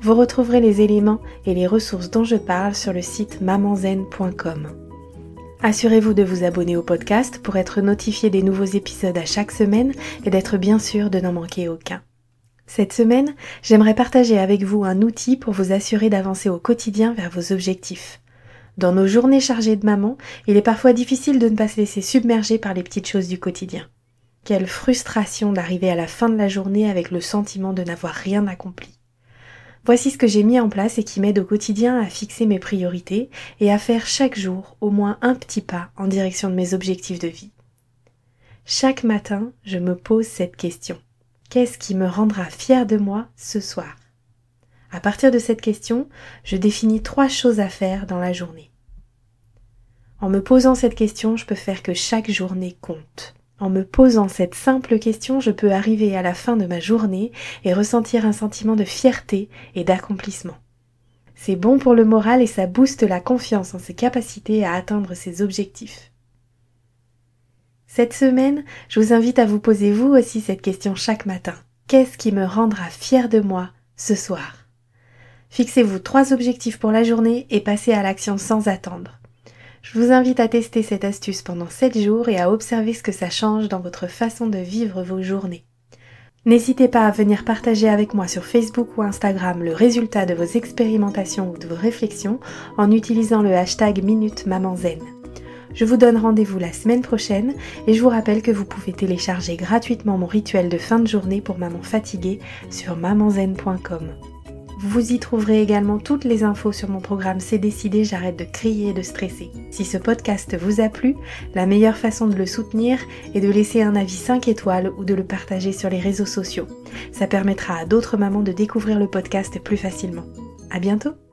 Vous retrouverez les éléments et les ressources dont je parle sur le site mamanzen.com. Assurez-vous de vous abonner au podcast pour être notifié des nouveaux épisodes à chaque semaine et d'être bien sûr de n'en manquer aucun. Cette semaine, j'aimerais partager avec vous un outil pour vous assurer d'avancer au quotidien vers vos objectifs. Dans nos journées chargées de maman, il est parfois difficile de ne pas se laisser submerger par les petites choses du quotidien. Quelle frustration d'arriver à la fin de la journée avec le sentiment de n'avoir rien accompli. Voici ce que j'ai mis en place et qui m'aide au quotidien à fixer mes priorités et à faire chaque jour au moins un petit pas en direction de mes objectifs de vie. Chaque matin, je me pose cette question. Qu'est-ce qui me rendra fier de moi ce soir? À partir de cette question, je définis trois choses à faire dans la journée. En me posant cette question, je peux faire que chaque journée compte. En me posant cette simple question, je peux arriver à la fin de ma journée et ressentir un sentiment de fierté et d'accomplissement. C'est bon pour le moral et ça booste la confiance en ses capacités à atteindre ses objectifs. Cette semaine, je vous invite à vous poser vous aussi cette question chaque matin. Qu'est-ce qui me rendra fier de moi ce soir? Fixez-vous trois objectifs pour la journée et passez à l'action sans attendre. Je vous invite à tester cette astuce pendant 7 jours et à observer ce que ça change dans votre façon de vivre vos journées. N'hésitez pas à venir partager avec moi sur Facebook ou Instagram le résultat de vos expérimentations ou de vos réflexions en utilisant le hashtag Minute. Je vous donne rendez-vous la semaine prochaine et je vous rappelle que vous pouvez télécharger gratuitement mon rituel de fin de journée pour maman fatiguée sur mamanzen.com. Vous y trouverez également toutes les infos sur mon programme C'est décidé, j'arrête de crier et de stresser. Si ce podcast vous a plu, la meilleure façon de le soutenir est de laisser un avis 5 étoiles ou de le partager sur les réseaux sociaux. Ça permettra à d'autres mamans de découvrir le podcast plus facilement. À bientôt!